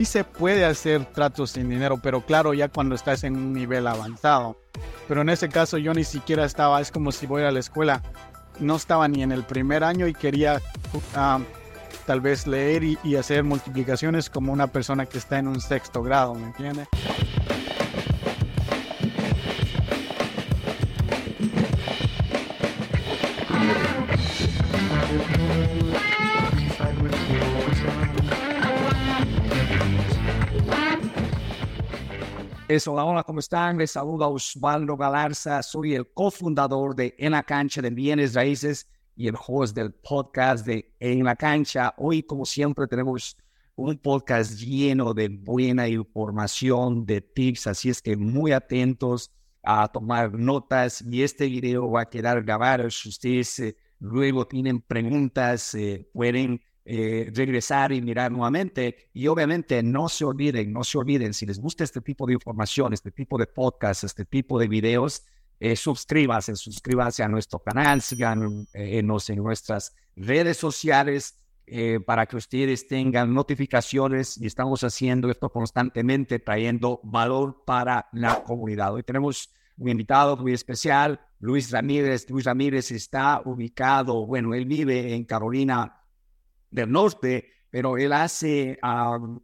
sí se puede hacer tratos sin dinero, pero claro, ya cuando estás en un nivel avanzado. Pero en ese caso yo ni siquiera estaba, es como si voy a la escuela, no estaba ni en el primer año y quería ah, tal vez leer y, y hacer multiplicaciones como una persona que está en un sexto grado, ¿me entiendes? Eso, hola, ¿cómo están? Les saluda Osvaldo Galarza, soy el cofundador de En la Cancha de Bienes Raíces y el host del podcast de En la Cancha. Hoy, como siempre, tenemos un podcast lleno de buena información, de tips, así es que muy atentos a tomar notas y este video va a quedar grabado. Si ustedes eh, luego tienen preguntas, eh, pueden eh, regresar y mirar nuevamente. Y obviamente no se olviden, no se olviden, si les gusta este tipo de información, este tipo de podcast, este tipo de videos, eh, suscríbanse, suscríbanse a nuestro canal, síganos eh, en nuestras redes sociales eh, para que ustedes tengan notificaciones y estamos haciendo esto constantemente, trayendo valor para la comunidad. Hoy tenemos un invitado muy especial, Luis Ramírez. Luis Ramírez está ubicado, bueno, él vive en Carolina del norte, pero él hace,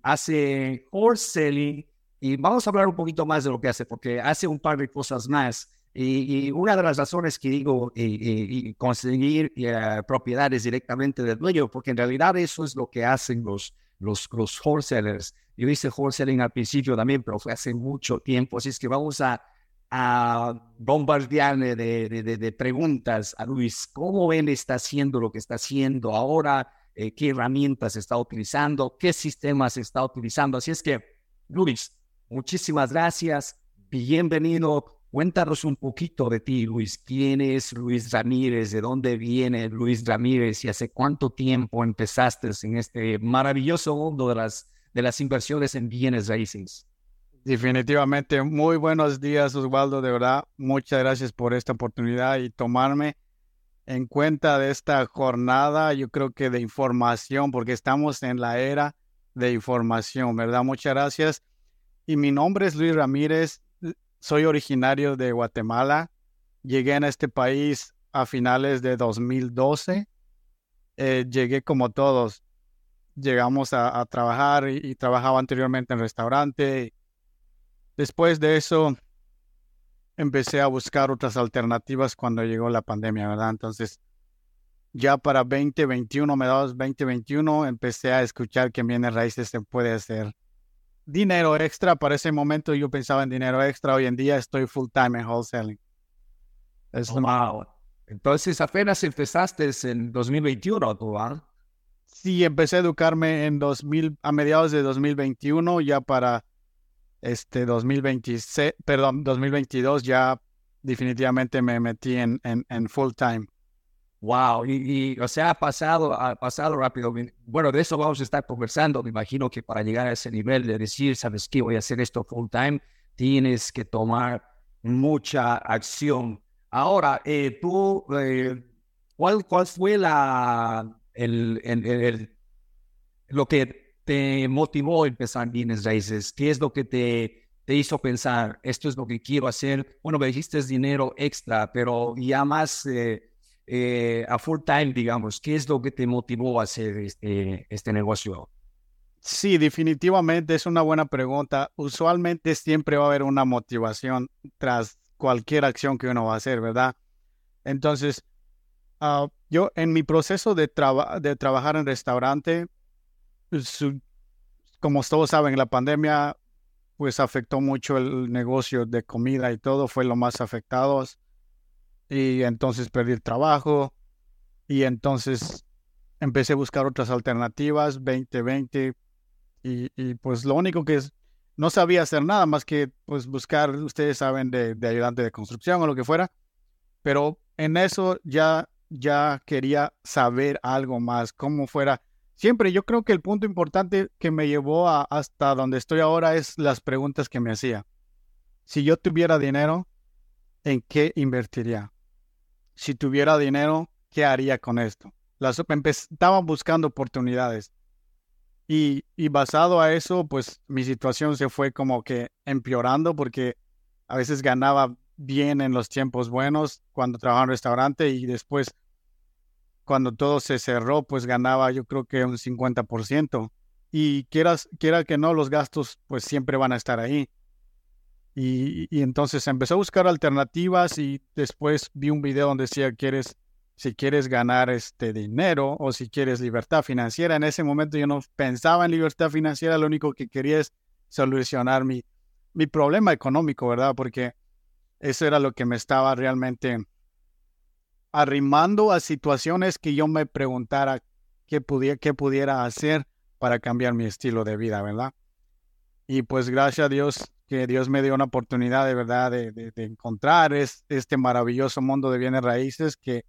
hace horse selling y vamos a hablar un poquito más de lo que hace, porque hace un par de cosas más. Y, una de las razones que digo y, conseguir eh, propiedades directamente del dueño, porque en realidad eso es lo que hacen los, los, los wholesalers. Yo hice wholesaling al principio también, pero fue hace mucho tiempo, así es que vamos a, a bombardearle de, de, de, preguntas a Luis. ¿Cómo él está haciendo lo que está haciendo ahora? Eh, qué herramientas está utilizando, qué sistemas está utilizando. Así es que, Luis, muchísimas gracias. Bienvenido. Cuéntanos un poquito de ti, Luis. ¿Quién es Luis Ramírez? ¿De dónde viene Luis Ramírez? ¿Y hace cuánto tiempo empezaste en este maravilloso mundo de las, de las inversiones en bienes raíces? Definitivamente, muy buenos días, Osvaldo. De verdad, muchas gracias por esta oportunidad y tomarme en cuenta de esta jornada, yo creo que de información, porque estamos en la era de información, ¿verdad? Muchas gracias. Y mi nombre es Luis Ramírez, soy originario de Guatemala, llegué a este país a finales de 2012, eh, llegué como todos, llegamos a, trabajar y, y, trabajaba anteriormente en restaurante. Después de eso, empecé a buscar otras alternativas cuando llegó la pandemia, ¿verdad? Entonces, ya para 2021, mediados 2021, empecé a escuchar que en bienes raíces se puede hacer dinero extra. Para ese momento yo pensaba en dinero extra. Hoy en día estoy full time en wholesaling. Es oh, wow. Entonces apenas empezaste en 2021, ¿tú, ¿verdad? Sí, empecé a educarme en 2000, a mediados de 2021, ya para este 2026, perdón, 2022 ya definitivamente me metí en, en, full time. Wow, y, o sea, ha pasado, ha pasado rápido. Bueno, de eso vamos a estar conversando. Me imagino que para llegar a ese nivel de decir, sabes qué, voy a hacer esto full time, tienes que tomar mucha acción. Ahora, eh, tú, eh, ¿cuál, ¿cuál fue la, el, el, el, lo que te motivó a empezar bienes raíces? ¿Qué es lo que te, te hizo pensar, esto es lo que quiero hacer? Bueno, me dijiste dinero extra, pero ya más eh, eh, a full time, digamos, ¿qué es lo que te motivó a hacer este, este negocio? Sí, definitivamente es una buena pregunta. Usualmente siempre va a haber una motivación tras cualquier acción que uno va a hacer, ¿verdad? Entonces, ah, yo en mi proceso de, de trabajar en restaurante, como todos saben, la pandemia pues afectó mucho el negocio de comida y todo, fue lo más afectado. Y entonces perdí el trabajo. Y entonces empecé a buscar otras alternativas, 2020, y, y pues lo único que es, no sabía hacer nada más que pues buscar, ustedes saben, de, de ayudante de construcción o lo que fuera, pero en eso ya, ya quería saber algo más, cómo fuera siempre yo creo que el punto importante que me llevó hasta donde estoy ahora es las preguntas que me hacía. Si yo tuviera dinero, ¿en qué invertiría? Si tuviera dinero, ¿qué haría con esto? Las, estaba buscando oportunidades. Y, basado a eso, pues mi situación se fue como que empeorando porque a veces ganaba bien en los tiempos buenos cuando trabajaba en restaurante y después cuando todo se cerró, pues ganaba yo creo que un 50%. Y quieras, quiera que no, los gastos pues siempre van a estar ahí. Y, entonces empecé a buscar alternativas y después vi un video donde decía, quieres, si quieres ganar este dinero o si quieres libertad financiera. En ese momento yo no pensaba en libertad financiera, lo único que quería es solucionar mi, mi problema económico, ¿verdad? Porque eso era lo que me estaba realmente arrimando a situaciones que yo me preguntara qué, pudiera, qué pudiera hacer para cambiar mi estilo de vida, ¿verdad? Y pues gracias a Dios que Dios me dio una oportunidad de verdad de, encontrar este maravilloso mundo de bienes raíces que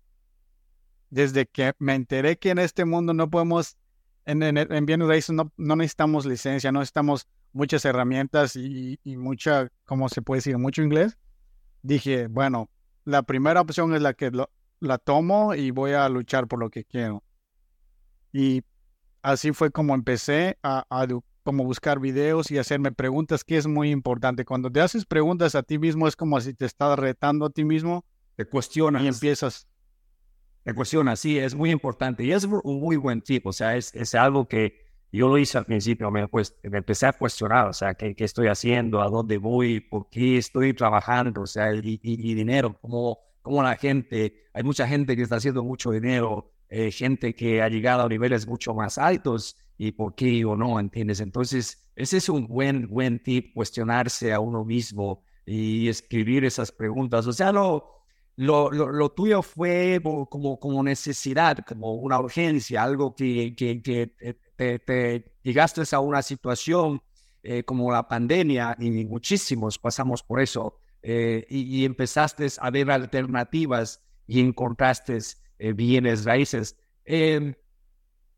desde que me enteré que en este mundo no podemos, en, en, bienes raíces no, no, necesitamos licencia, no necesitamos muchas herramientas y, y mucha, ¿cómo se puede decir? Mucho inglés. Dije, bueno, la primera opción es la que lo, la tomo y voy a luchar por lo que quiero. Y así fue como empecé a, como buscar videos y hacerme preguntas, que es muy importante. Cuando te haces preguntas a ti mismo, es como si te estás retando a ti mismo. Te cuestionas. Y empiezas. Te cuestionas, sí, es muy importante. Y es un muy buen tip, o sea, es, es algo que yo lo hice al principio, me, pues, me empecé a cuestionar, o sea, ¿qué, ¿qué, estoy haciendo? ¿A dónde voy? ¿Por qué estoy trabajando? O sea, y, y, y dinero, ¿cómo, como la gente, hay mucha gente que está haciendo mucho dinero, eh, gente que ha llegado a niveles mucho más altos y por qué o no, ¿entiendes? Entonces, ese es un buen, buen tip, cuestionarse a uno mismo y escribir esas preguntas. O sea, lo, lo, lo, tuyo fue como, como necesidad, como una urgencia, algo que, que, que te, te, llegaste a una situación eh, como la pandemia y muchísimos pasamos por eso eh, y, empezaste a ver alternativas y encontraste eh, bienes raíces. Em,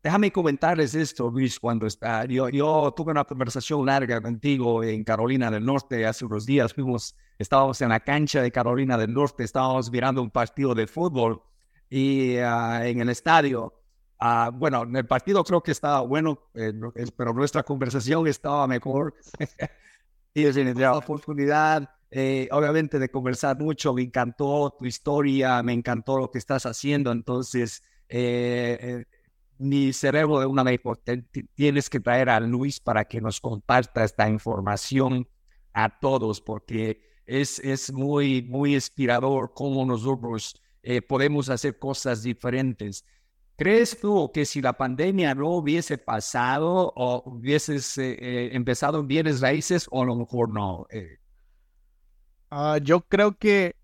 déjame comentarles esto, Luis, cuando está, yo, yo tuve una conversación larga contigo en Carolina del Norte hace unos días, fuimos, estábamos en la cancha de Carolina del Norte, estábamos mirando un partido de fútbol y ah, en el estadio. Uh, bueno, en el partido creo que estaba bueno, eh, pero nuestra conversación estaba mejor. y es la oportunidad eh, obviamente de conversar mucho, me encantó tu historia, me encantó lo que estás haciendo, entonces eh, eh, mi cerebro de una vez tienes que traer a Luis para que nos comparta esta información a todos, porque es, es muy, muy inspirador cómo nosotros podemos hacer cosas diferentes. ¿Crees tú que si la pandemia no hubiese pasado o hubieses empezado en bienes raíces o a lo mejor no? Ah, yo creo que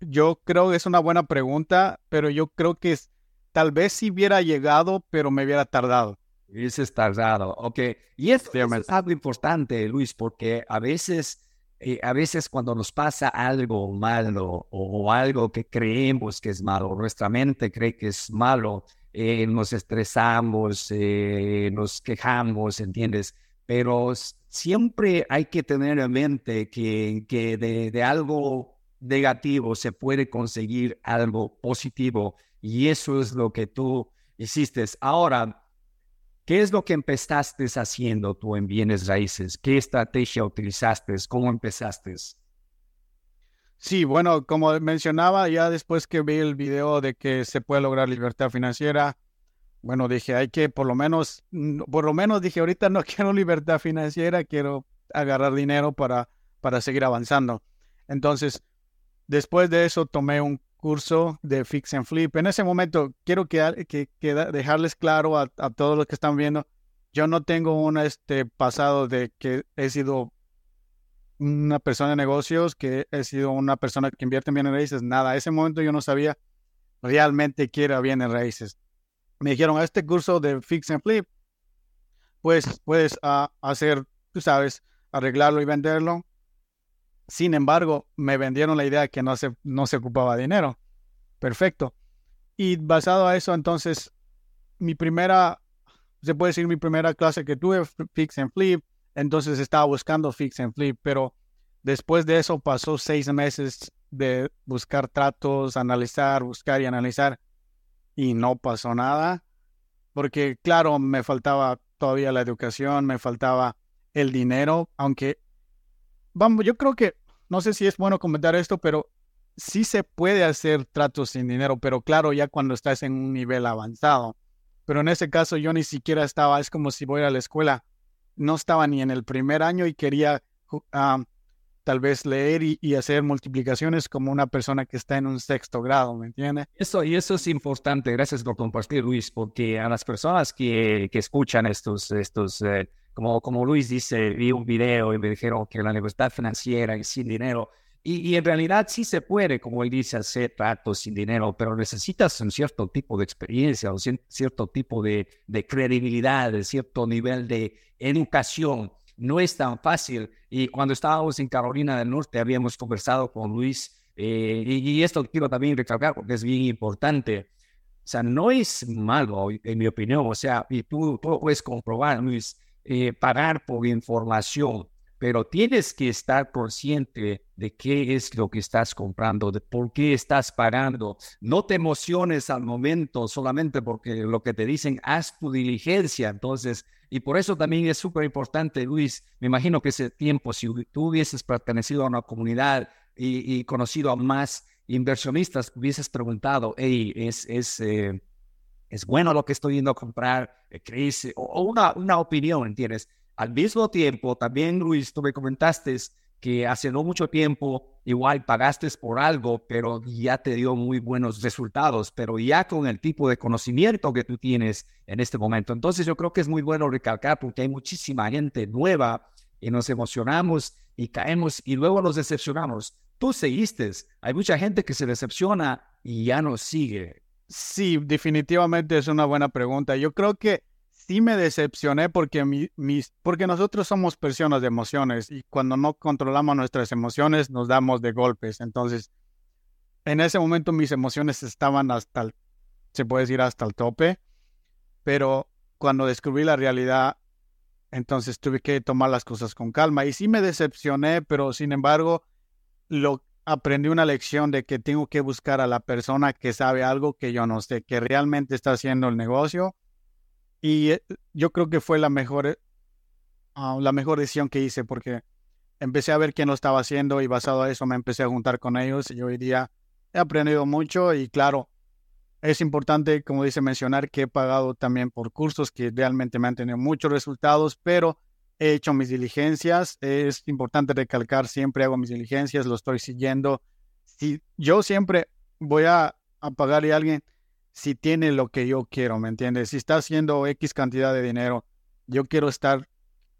yo creo que es una buena pregunta, pero yo creo que tal vez si hubiera llegado, pero me hubiera tardado. Hubiese tardado, ok. Y esto es algo importante, Luis, porque a veces, eh, a veces cuando nos pasa algo malo o, algo que creemos que es malo, nuestra mente cree que es malo, eh, nos estresamos, eh, nos quejamos, ¿entiendes? Pero siempre hay que tener en mente que, que de, algo negativo se puede conseguir algo positivo y eso es lo que tú hiciste. Ahora, ¿qué es lo que empezaste haciendo tú en bienes raíces? ¿Qué estrategia utilizaste? ¿Cómo empezaste? Sí, bueno, como mencionaba, ya después que vi el video de que se puede lograr libertad financiera, bueno, dije, hay que por lo menos, por lo menos dije, ahorita no quiero libertad financiera, quiero agarrar dinero para, para seguir avanzando. Entonces, después de eso tomé un curso de Fix and Flip. En ese momento, quiero que, que, dejarles claro a, todos los que están viendo, yo no tengo un este, pasado de que he sido una persona de negocios, que he sido una persona que invierte en bienes raíces, nada. En ese momento yo no sabía realmente qué era bienes raíces me dijeron, a este curso de Fix and Flip, pues puedes ah, hacer, tú sabes, arreglarlo y venderlo. Sin embargo, me vendieron la idea de que no se, no se ocupaba dinero. Perfecto. Y basado a eso, entonces, mi primera, se puede decir mi primera clase que tuve, Fix and Flip, entonces estaba buscando Fix and Flip, pero después de eso pasó seis meses de buscar tratos, analizar, buscar y analizar y no pasó nada. porque claro, me faltaba todavía la educación, me faltaba el dinero, aunque, vamos, yo creo que, no sé si es bueno comentar esto, pero sí se puede hacer tratos sin dinero, pero claro, ya cuando estás en un nivel avanzado. Pero en ese caso yo ni siquiera estaba, es como si voy a la escuela, no estaba ni en el primer año y quería tal vez leer y, hacer multiplicaciones como una persona que está en un sexto grado, ¿me entiende? Eso, y eso es importante, gracias por compartir, Luis, porque a las personas que, que escuchan estos, estos eh, como, como Luis dice, vi un video y me dijeron que la libertad financiera es sin dinero. Y, en realidad sí se puede, como él dice, hacer tratos sin dinero, pero necesitas un cierto tipo de experiencia, un cierto tipo de, de credibilidad, de cierto nivel de educación. No es tan fácil. Y cuando estábamos en Carolina del Norte, habíamos conversado con Luis, eh, y, esto quiero también recalcar porque es bien importante. O sea, no es malo, en mi opinión. O sea, y tú, tú puedes comprobar, Luis, eh, pagar por información, pero tienes que estar consciente de qué es lo que estás comprando, de por qué estás pagando. No te emociones al momento solamente porque lo que te dicen, haz tu diligencia. Entonces, y por eso también es súper importante, Luis, me imagino que ese tiempo, si tú hubieses pertenecido a una comunidad y, conocido a más inversionistas, hubieses preguntado, hey, es, es, eh, es bueno lo que estoy yendo a comprar, eh, ¿crees? O, una, una opinión, ¿entiendes? Al mismo tiempo, también Luis, tú me comentaste que hace no mucho tiempo igual pagaste por algo, pero ya te dio muy buenos resultados, pero ya con el tipo de conocimiento que tú tienes en este momento. Entonces yo creo que es muy bueno recalcar porque hay muchísima gente nueva y nos emocionamos y caemos y luego nos decepcionamos. Tú seguiste, hay mucha gente que se decepciona y ya no sigue. Sí, definitivamente es una buena pregunta. Yo creo que sí me decepcioné porque, mis, porque nosotros somos personas de emociones y cuando no controlamos nuestras emociones nos damos de golpes. Entonces, en ese momento mis emociones estaban hasta el, se puede decir, hasta el tope, pero cuando descubrí la realidad, entonces tuve que tomar las cosas con calma y sí me decepcioné, pero sin embargo, lo aprendí una lección de que tengo que buscar a la persona que sabe algo que yo no sé, que realmente está haciendo el negocio. Y eh, yo creo que fue la mejor, eh, ah, la mejor decisión que hice porque empecé a ver qué no estaba haciendo y basado a eso me empecé a juntar con ellos y hoy día he aprendido mucho y claro, es importante, como dice, mencionar que he pagado también por cursos que realmente me han tenido muchos resultados, pero he hecho mis diligencias. Es importante recalcar, siempre hago mis diligencias, lo estoy siguiendo. Si yo siempre voy a, pagarle a alguien si tiene lo que yo quiero, ¿me entiendes? Si está haciendo X cantidad de dinero, yo quiero estar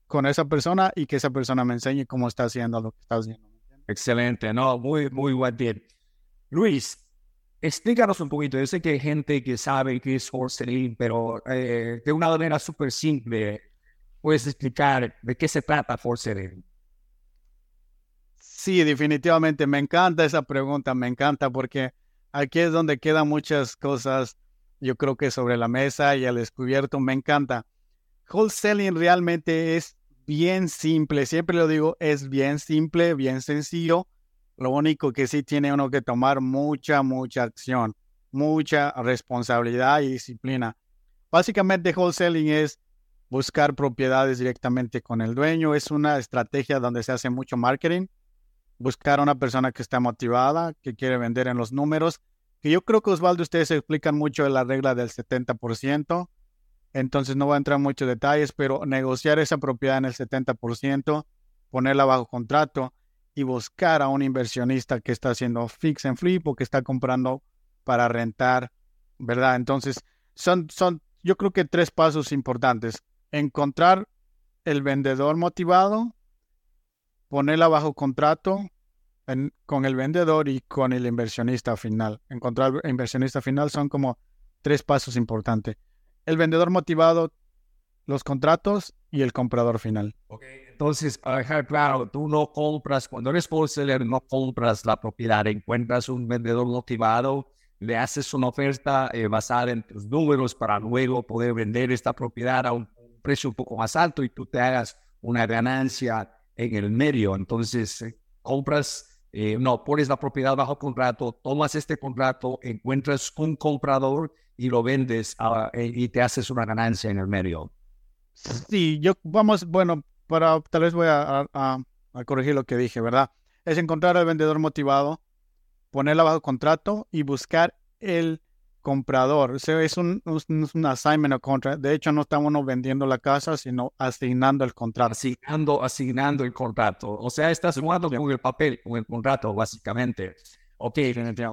con esa persona y que esa persona me enseñe cómo está haciendo lo que está haciendo. Excelente, no, muy, muy bien. Luis, explícanos un poquito. Yo sé que hay gente que sabe que es wholesaling, pero eh, de una manera súper simple, puedes explicar de qué se trata Force Sí, definitivamente. Me encanta esa pregunta, me encanta porque aquí es donde quedan muchas cosas, yo creo que sobre la mesa y al descubierto. Me encanta. Wholesaling realmente es bien simple, siempre lo digo, es bien simple, bien sencillo. Lo único que sí tiene uno que tomar mucha, mucha acción, mucha responsabilidad y disciplina. Básicamente, wholesaling es buscar propiedades directamente con el dueño. Es una estrategia donde se hace mucho marketing. Buscar a una persona que está motivada, que quiere vender en los números. Que yo creo que Osvaldo, ustedes explican mucho la regla del 70%. Entonces no voy a entrar en muchos detalles, pero negociar esa propiedad en el 70%, ponerla bajo contrato y buscar a un inversionista que está haciendo fix and flip o que está comprando para rentar, ¿verdad? Entonces, son, son yo creo que tres pasos importantes encontrar el vendedor motivado, ponerla bajo contrato con el vendedor y con el inversionista final. Encontrar inversionista final son como tres pasos importantes. El vendedor motivado, los contratos y el comprador final. Entonces, claro, tú no compras, cuando eres wholesaler, no compras la propiedad, encuentras un vendedor motivado, le haces una oferta eh, basada en tus números para luego poder vender esta propiedad a un precio un poco más alto y tú te hagas una ganancia en el medio. Entonces, eh, compras eh, no, pones la propiedad bajo contrato, tomas este contrato, encuentras un comprador y lo vendes ah, eh, y te haces una ganancia en el medio. Sí, yo vamos, bueno, para tal vez voy a, a corregir lo que dije, ¿verdad? Es encontrar al vendedor motivado, ponerla bajo contrato y buscar el comprador. O sea, es un, un, assignment of contract. De hecho, no estamos vendiendo la casa, sino asignando el contrato. Asignando, asignando el contrato. O sea, estás jugando con el papel, con el contrato, básicamente. Ok,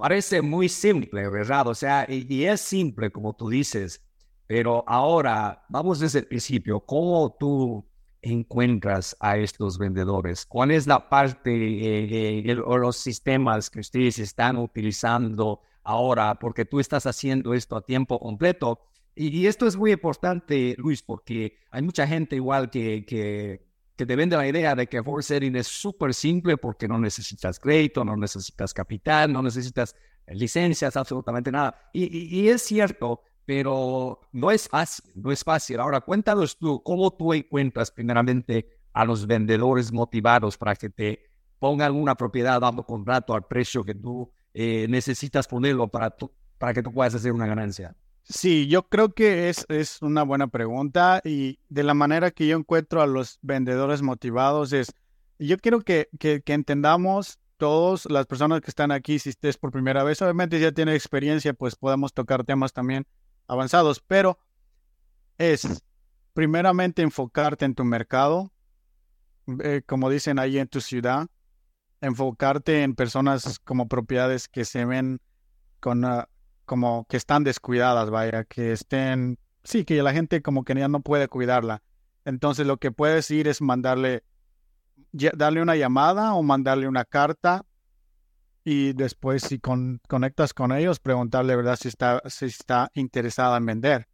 parece muy simple, ¿verdad? O sea, y, es simple, como tú dices, pero ahora vamos desde el principio. ¿Cómo tú encuentras a estos vendedores? ¿Cuál es la parte eh, eh, o los sistemas que ustedes están utilizando ahora porque tú estás haciendo esto a tiempo completo. Y, esto es muy importante, Luis, porque hay mucha gente igual que, que, que te vende la idea de que setting es súper simple porque no necesitas crédito, no necesitas capital, no necesitas licencias, absolutamente nada. Y, y, es cierto, pero no es fácil, no es fácil. Ahora, cuéntanos tú, ¿cómo tú encuentras primeramente a los vendedores motivados para que te pongan una propiedad dando contrato al precio que tú eh, necesitas ponerlo para, para que tú puedas hacer una ganancia? Sí, yo creo que es, es una buena pregunta y de la manera que yo encuentro a los vendedores motivados es, yo quiero que, que, entendamos todos las personas que están aquí, si estés por primera vez, obviamente ya tiene experiencia, pues podemos tocar temas también avanzados, pero es primeramente enfocarte en tu mercado, eh, como dicen ahí en tu ciudad, enfocarte en personas como propiedades que se ven con, ah, como que están descuidadas, vaya, que estén, sí, que la gente como que ya no puede cuidarla. Entonces lo que puedes ir es mandarle, darle una llamada o mandarle una carta y después si conectas con ellos, preguntarle, ¿verdad? Si está, si está interesada en vender.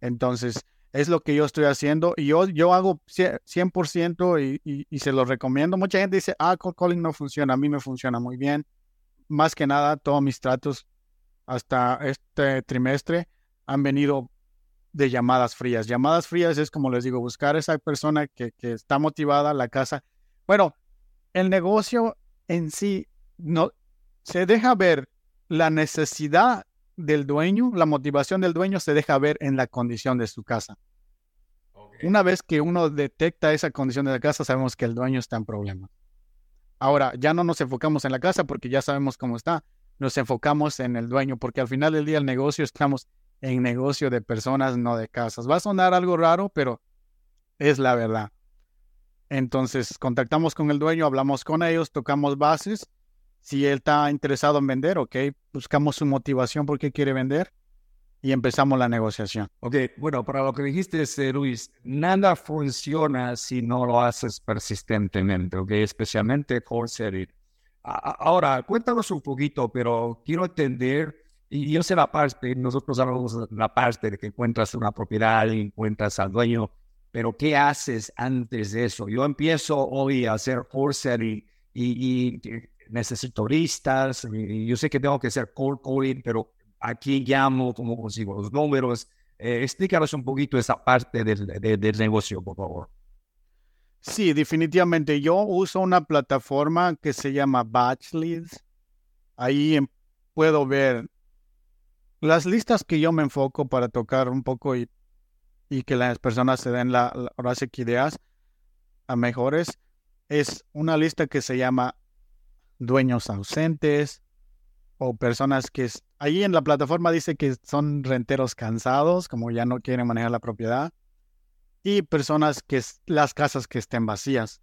Entonces, es lo que yo estoy haciendo y yo, yo hago 100% y, y, y, se lo recomiendo. Mucha gente dice, ah, cold calling no funciona, a mí me funciona muy bien. Más que nada, todos mis tratos hasta este trimestre han venido de llamadas frías. Llamadas frías es como les digo, buscar a esa persona que, que está motivada, la casa. Bueno, el negocio en sí no se deja ver la necesidad del dueño, la motivación del dueño se deja ver en la condición de su casa. Una vez que uno detecta esa condición de la casa, sabemos que el dueño está en problemas. Ahora, ya no nos enfocamos en la casa porque ya sabemos cómo está. Nos enfocamos en el dueño porque al final del día el negocio estamos en negocio de personas, no de casas. Va a sonar algo raro, pero es la verdad. Entonces, contactamos con el dueño, hablamos con ellos, tocamos bases si él está interesado en vender, ok, buscamos su motivación por qué quiere vender y empezamos la negociación. Ok, bueno, para lo que dijiste, Luis, nada funciona si no lo haces persistentemente, ok, especialmente core. Ahora, cuéntanos un poquito, pero quiero entender, y yo sé la parte, nosotros hablamos la parte de que encuentras una propiedad y encuentras al dueño, pero ¿qué haces antes de eso? Yo empiezo hoy a hacer core y, y necesito listas, y yo sé que tengo que hacer cold calling, pero aquí llamo, cómo consigo los números. Eh, explícanos un poquito esa parte del, del negocio, por favor. Sí, definitivamente. Yo uso una plataforma que se llama Batch Leads. Ahí em, puedo ver las listas que yo me enfoco para tocar un poco y, y que las personas se den la, la ideas a mejores. Es una lista que se llama dueños ausentes o personas que ahí en la plataforma dice que son renteros cansados, como ya no quieren manejar la propiedad, y personas que las casas que estén vacías.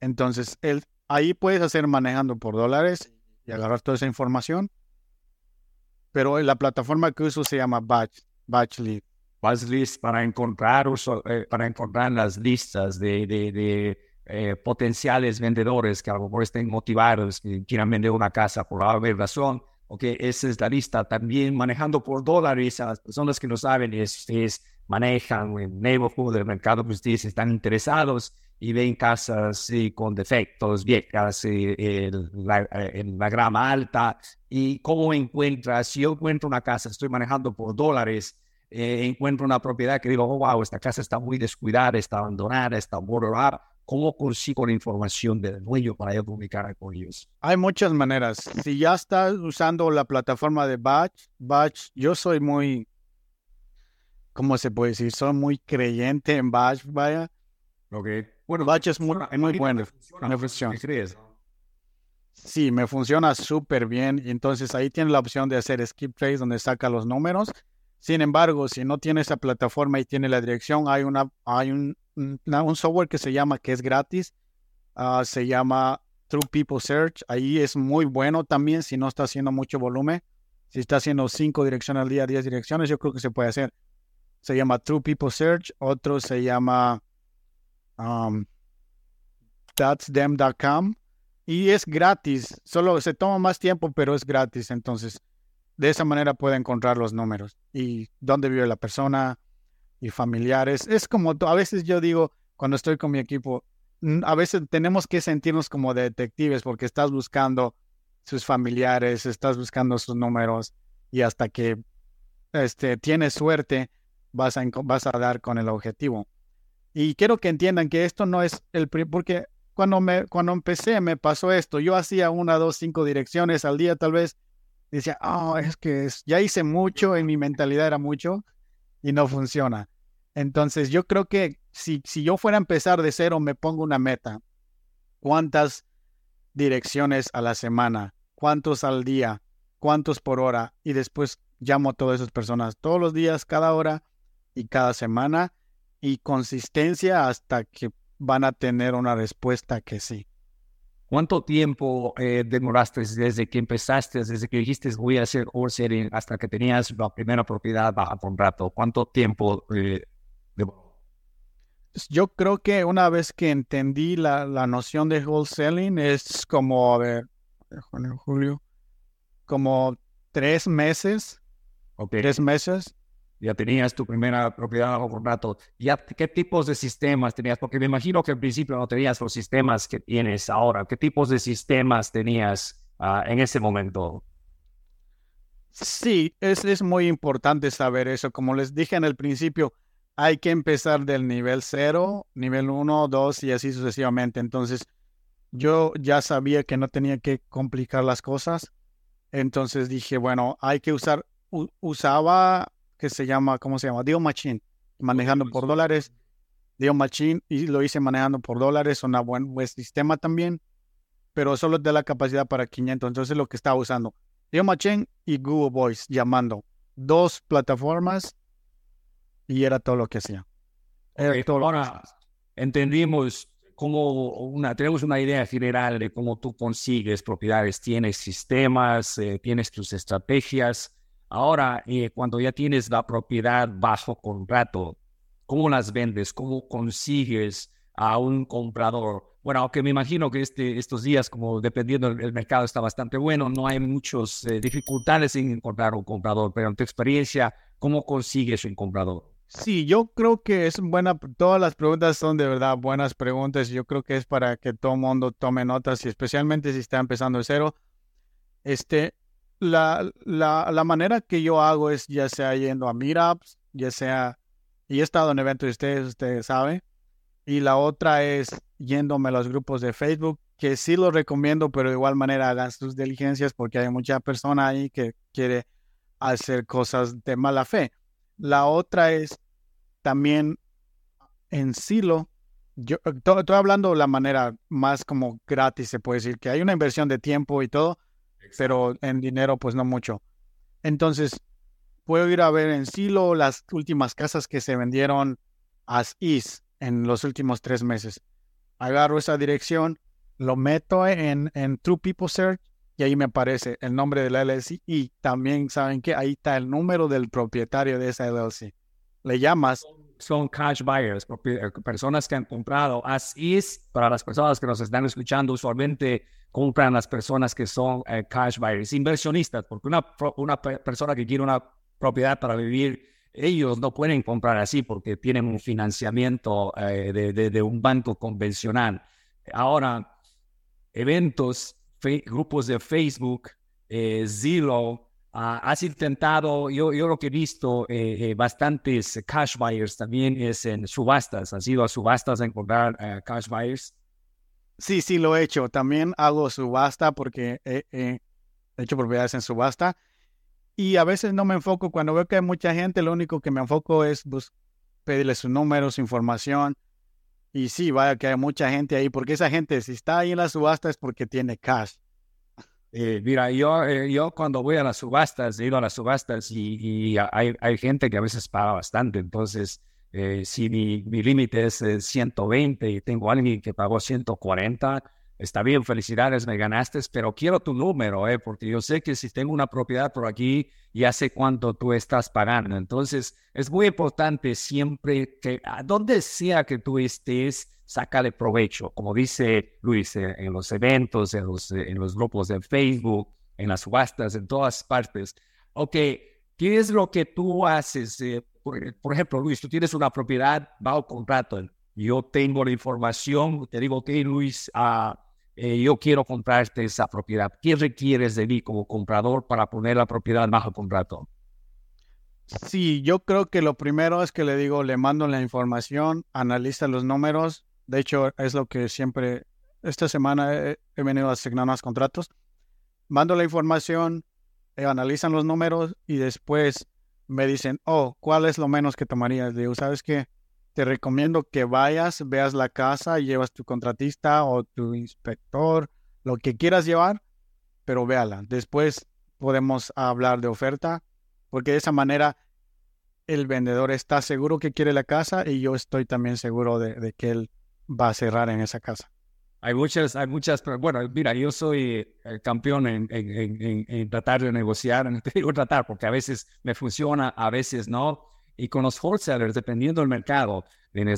Entonces, el, ahí puedes hacer manejando por dólares y agarrar toda esa información. Pero la plataforma que uso se llama Batch, Batch Lead. Batch List para encontrar, eh, para encontrar las listas de, de eh, potenciales vendedores que a lo mejor estén motivados, que quieran vender una casa por alguna razón. Ok, esa es la lista. También manejando por dólares a las personas que no saben, es, manejan el neighborhood del mercado que ustedes están interesados y ven casas con defectos, viejas, en la, la, grama alta. ¿Y cómo encuentras? Si yo encuentro una casa, estoy manejando por dólares, eh, encuentro una propiedad que digo, oh, wow, esta casa está muy descuidada, está abandonada, está borrada ¿Cómo consigo la información del dueño para yo publicar con ellos? Hay muchas maneras. Si ya estás usando la plataforma de Batch, Batch, yo soy muy, ¿cómo se puede decir? Soy muy creyente en Batch, vaya. Ok. Bueno, Batch es muy, muy bueno. Me funciona. Sí, me funciona súper bien. Entonces ahí tiene la opción de hacer skip trace donde saca los números. Sin embargo, si no tiene esa plataforma y tiene la dirección, hay una, hay un, un software que se llama, que es gratis, ah, se llama True People Search. Ahí es muy bueno también si no está haciendo mucho volumen. Si está haciendo cinco direcciones al día, 10 direcciones, yo creo que se puede hacer. Se llama True People Search. Otro se llama um, that'sdem.com y es gratis. Solo se toma más tiempo, pero es gratis. Entonces, de esa manera puede encontrar los números y dónde vive la persona, y familiares. Es como, a veces yo digo, cuando estoy con mi equipo, a veces tenemos que sentirnos como detectives porque estás buscando sus familiares, estás buscando sus números y hasta que este, tienes suerte vas a, vas a dar con el objetivo. Y quiero que entiendan que esto no es el... Porque cuando, me, cuando empecé me pasó esto. Yo hacía una, dos, cinco direcciones al día tal vez. Decía, oh, es que ya hice mucho, en mi mentalidad era mucho y no funciona. Entonces, yo creo que si, si yo fuera a empezar de cero, me pongo una meta. ¿Cuántas direcciones a la semana? ¿Cuántos al día? ¿Cuántos por hora? Y después llamo a todas esas personas todos los días, cada hora y cada semana. Y consistencia hasta que van a tener una respuesta que sí. ¿Cuánto tiempo eh, demoraste desde que empezaste, desde que dijiste voy a hacer wholesaling hasta que tenías la primera propiedad bajo contrato? ¿Cuánto tiempo eh, pues, yo creo que una vez que entendí la, la noción de wholesaling es como, a ver, julio, como tres meses. Tres meses. Ya tenías tu primera propiedad bajo contrato. ¿Ya qué tipos de sistemas tenías? Porque me imagino que al principio no tenías los sistemas que tienes ahora. ¿Qué tipos de sistemas tenías ah, en ese momento? Sí, es, es muy importante saber eso. Como les dije en el principio, hay que empezar del nivel 0, nivel 1, 2 y así sucesivamente. Entonces, yo ya sabía que no tenía que complicar las cosas. Entonces dije, bueno, hay que usar, usaba, que se llama, ¿cómo se llama? Deal Machine, manejando por dólares. Deal Machine, y lo hice manejando por dólares, un buen, buen sistema también, pero solo da la capacidad para 500. Entonces, lo que estaba usando, Deal Machine y Google Voice, llamando dos plataformas y era todo lo que hacía. Ahora entendimos cómo una, tenemos una idea general de cómo tú consigues propiedades, tienes sistemas, eh, tienes tus estrategias. Ahora, eh, cuando ya tienes la propiedad bajo contrato, ¿cómo las vendes? ¿Cómo consigues a un comprador? Bueno, aunque me imagino que este, estos días, como dependiendo del mercado está bastante bueno, no hay muchas eh, dificultades en encontrar un comprador, pero en tu experiencia, ¿cómo consigues un comprador? Sí, yo creo que es buena, todas las preguntas son de verdad buenas preguntas. Yo creo que es para que todo el mundo tome notas y especialmente si está empezando de cero. Este, la, la, la manera que yo hago es ya sea yendo a meetups, ya sea, y he estado en eventos de ustedes, ustedes saben. Y la otra es yéndome a los grupos de Facebook, que sí los recomiendo, pero de igual manera hagan sus diligencias porque hay mucha persona ahí que quiere hacer cosas de mala fe. La otra es también en Silo, yo estoy hablando de la manera más como gratis, se puede decir, que hay una inversión de tiempo y todo, pero en dinero pues no mucho. Entonces, puedo ir a ver en Silo las últimas casas que se vendieron as is en los últimos tres meses. Agarro esa dirección, lo meto en, en True People Search y ahí me aparece el nombre de la LLC y también saben que ahí está el número del propietario de esa LLC le llamas. Son cash buyers, eh, personas que han comprado as is. Para las personas que nos están escuchando, usualmente compran las personas que son eh, cash buyers, inversionistas, porque una, una persona que quiere una propiedad para vivir, ellos no pueden comprar así porque tienen un financiamiento eh, de, de, un banco convencional. Ahora, eventos, grupos de Facebook, Zillow, Ah, has intentado, yo, yo lo que he visto, eh, eh, bastantes cash buyers también es en subastas. ¿Has ido a subastas a encontrar eh, cash buyers? Sí, sí, lo he hecho. También hago subasta porque he hecho propiedades en subasta. Y a veces no me enfoco, cuando veo que hay mucha gente, lo único que me enfoco es pues, pedirle sus números, su información. Y sí, vaya que hay mucha gente ahí, porque esa gente, si está ahí en la subasta es porque tiene cash. Eh, mira, yo, eh, yo cuando voy a las subastas, he ido a las subastas y, hay, hay, gente que a veces paga bastante. Entonces, eh, si mi, mi límite es 120 y tengo alguien que pagó 140, está bien, felicidades, me ganaste, pero quiero tu número, eh, porque yo sé que si tengo una propiedad por aquí, ya sé cuánto tú estás pagando. Entonces, es muy importante siempre que, a donde sea que tú estés, sácale provecho, como dice Luis, eh, en los eventos, en los, eh, en los grupos de Facebook, en las subastas, en todas partes. Ok, ¿qué es lo que tú haces? Eh, por, ejemplo, Luis, tú tienes una propiedad bajo contrato. Yo tengo la información, te digo, ok, Luis, uh, yo quiero comprarte esa propiedad. ¿Qué requieres de mí como comprador para poner la propiedad bajo contrato? Sí, yo creo que lo primero es que le digo, le mando la información, analiza los números, de hecho, es lo que siempre, esta semana he, venido a asignar más contratos. Mando la información, eh, analizan los números y después me dicen, oh, ¿cuál es lo menos que tomarías? Digo, ¿sabes qué? Te recomiendo que vayas, veas la casa, llevas tu contratista o tu inspector, lo que quieras llevar, pero véala. Después podemos hablar de oferta, porque de esa manera el vendedor está seguro que quiere la casa y yo estoy también seguro de que él va a cerrar en esa casa. Hay muchas, hay muchas, bueno, mira, yo soy el campeón en, en, en, tratar de negociar, digo tratar porque a veces me funciona, a veces no. Y con los wholesalers, dependiendo del mercado,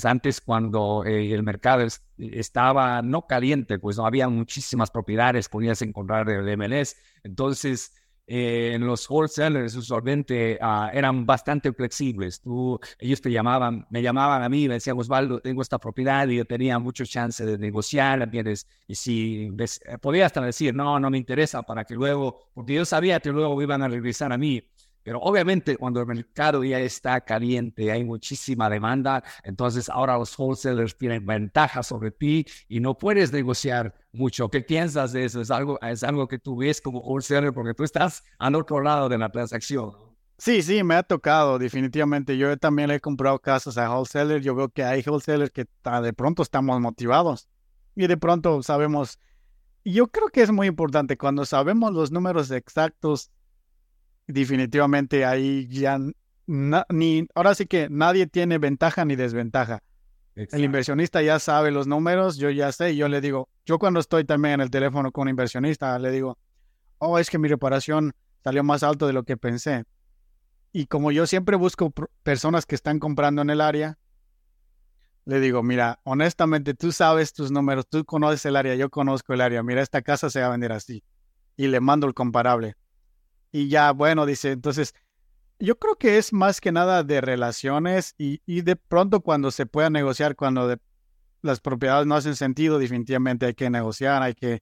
antes cuando eh, el mercado estaba no caliente, pues no había muchísimas propiedades, podías encontrar el MLS. Entonces, eh, los wholesalers usualmente uh, eran bastante flexibles. Tú, ellos te llamaban, me llamaban a mí, me decían, Osvaldo, tengo esta propiedad y yo tenía mucho chance de negociar, ¿entiendes? Y si eh, podía hasta decir, no, no me interesa, para que luego, porque yo sabía que luego iban a regresar a mí. Pero obviamente cuando el mercado ya está caliente, hay muchísima demanda, entonces ahora los wholesalers tienen ventaja sobre ti y no puedes negociar mucho. ¿Qué piensas de eso? ¿Es algo, es algo que tú ves como wholesaler porque tú estás al otro lado de la transacción? Sí, sí, me ha tocado definitivamente. Yo también he comprado casas a wholesalers. Yo veo que hay wholesalers que de pronto estamos motivados y de pronto sabemos. Yo creo que es muy importante cuando sabemos los números exactos definitivamente ahí ya ni ahora sí que nadie tiene ventaja ni desventaja. El inversionista ya sabe los números, yo ya sé, yo le digo, yo cuando estoy también en el teléfono con un inversionista, le digo, oh, es que mi reparación salió más alto de lo que pensé. Y como yo siempre busco personas que están comprando en el área, le digo, mira, honestamente tú sabes tus números, tú conoces el área, yo conozco el área, mira, esta casa se va a vender así. Y le mando el comparable. Y ya, bueno, dice, entonces, yo creo que es más que nada de relaciones y, de pronto cuando se pueda negociar, cuando las propiedades no hacen sentido, definitivamente hay que negociar, hay que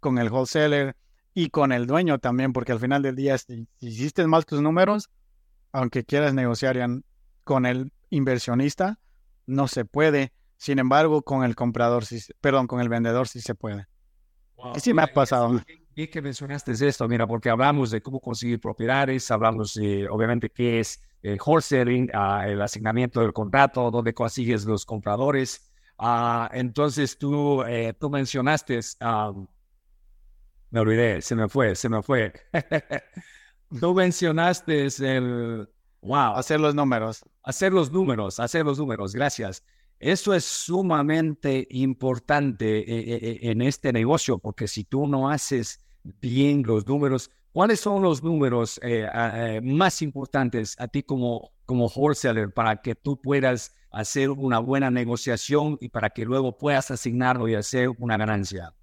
con el wholesaler y con el dueño también, porque al final del día, si, hiciste mal tus números, aunque quieras negociar con el inversionista, no se puede. Sin embargo, con el comprador, sí, perdón, con el vendedor sí se puede. y sí me ha pasado. Y que mencionaste esto, mira, porque hablamos de cómo conseguir propiedades, hablamos de, obviamente, qué es el wholesaling, uh, el asignamiento del contrato, dónde consigues los compradores. Uh, entonces, tú, eh, tú mencionaste, um, me olvidé, se me fue, se me fue. tú mencionaste el, wow. Hacer los números. Hacer los números, hacer los números, gracias. Eso es sumamente importante eh, eh, en este negocio, porque si tú no haces bien los números. ¿Cuáles son los números eh, eh, más importantes a ti como, como wholesaler para que tú puedas hacer una buena negociación y para que luego puedas asignarlo y hacer una ganancia?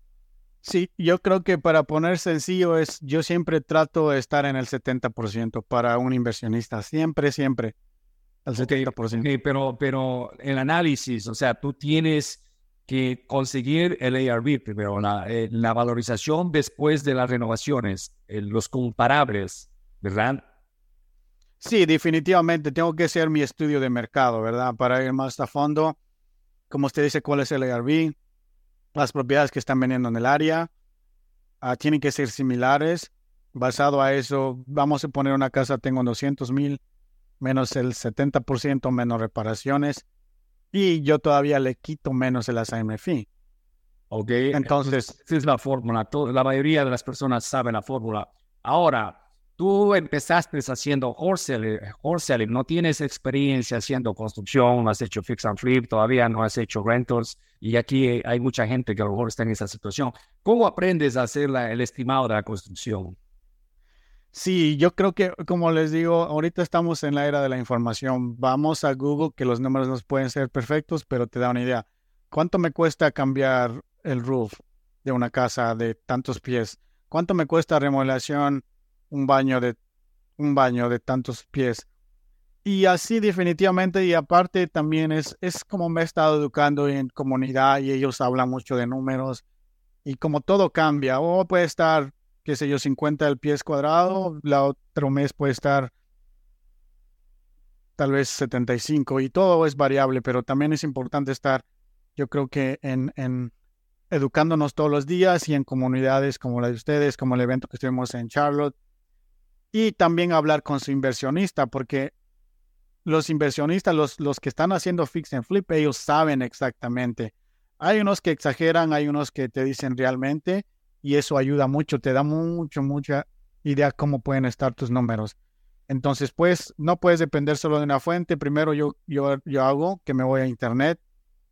Sí, yo creo que para poner sencillo es, yo siempre trato de estar en el 70% para un inversionista, siempre, siempre, el 70%. pero, pero el análisis, o sea, tú tienes que conseguir el ARV primero, la, eh, la valorización después de las renovaciones, eh, los comparables. ¿verdad? Sí, definitivamente tengo que hacer mi estudio de mercado, ¿verdad? Para ir más a fondo, como usted dice, cuál es el ARV, las propiedades que están vendiendo en el área, ah, tienen que ser similares. Basado a eso, vamos a poner una casa, tengo 200 mil, menos el 70% menos reparaciones, y yo todavía le quito menos el AMFI. Ok. Entonces, esa es la fórmula. La mayoría de las personas saben la fórmula. Ahora, tú empezaste haciendo wholesaling, no tienes experiencia haciendo construcción, no has hecho fix and flip, todavía no has hecho rentals y aquí hay mucha gente que a lo mejor está en esa situación. ¿Cómo aprendes a hacer el estimado de la construcción? Sí, yo creo que, como les digo, ahorita estamos en la era de la información. Vamos a Google, que los números no pueden ser perfectos, pero te da una idea. ¿Cuánto me cuesta cambiar el roof de una casa de tantos pies? ¿Cuánto me cuesta remodelación un baño de un baño de tantos pies? Y así definitivamente, y aparte también es, es como me he estado educando en comunidad y ellos hablan mucho de números y como todo cambia, o puede estar qué sé yo, 50 el pies cuadrado, la otro mes puede estar tal vez 75 y todo es variable, pero también es importante estar, yo creo que en, en educándonos todos los días y en comunidades como la de ustedes, como el evento que estuvimos en Charlotte, y también hablar con su inversionista, porque los inversionistas, los, los que están haciendo fix and flip, ellos saben exactamente. Hay unos que exageran, hay unos que te dicen realmente, y eso ayuda mucho, te da mucho, mucha idea cómo pueden estar tus números. Entonces, pues, no puedes depender solo de una fuente. Primero yo, yo, yo hago que me voy a internet,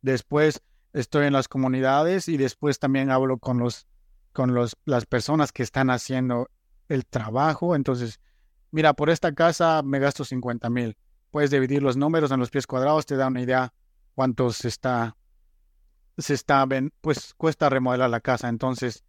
después estoy en las comunidades y después también hablo con los con los, las personas que están haciendo el trabajo. Entonces, mira, por esta casa me gasto 50 mil. Puedes dividir los números en los pies cuadrados, te da una idea cuánto está, se está, pues cuesta remodelar la casa. Entonces,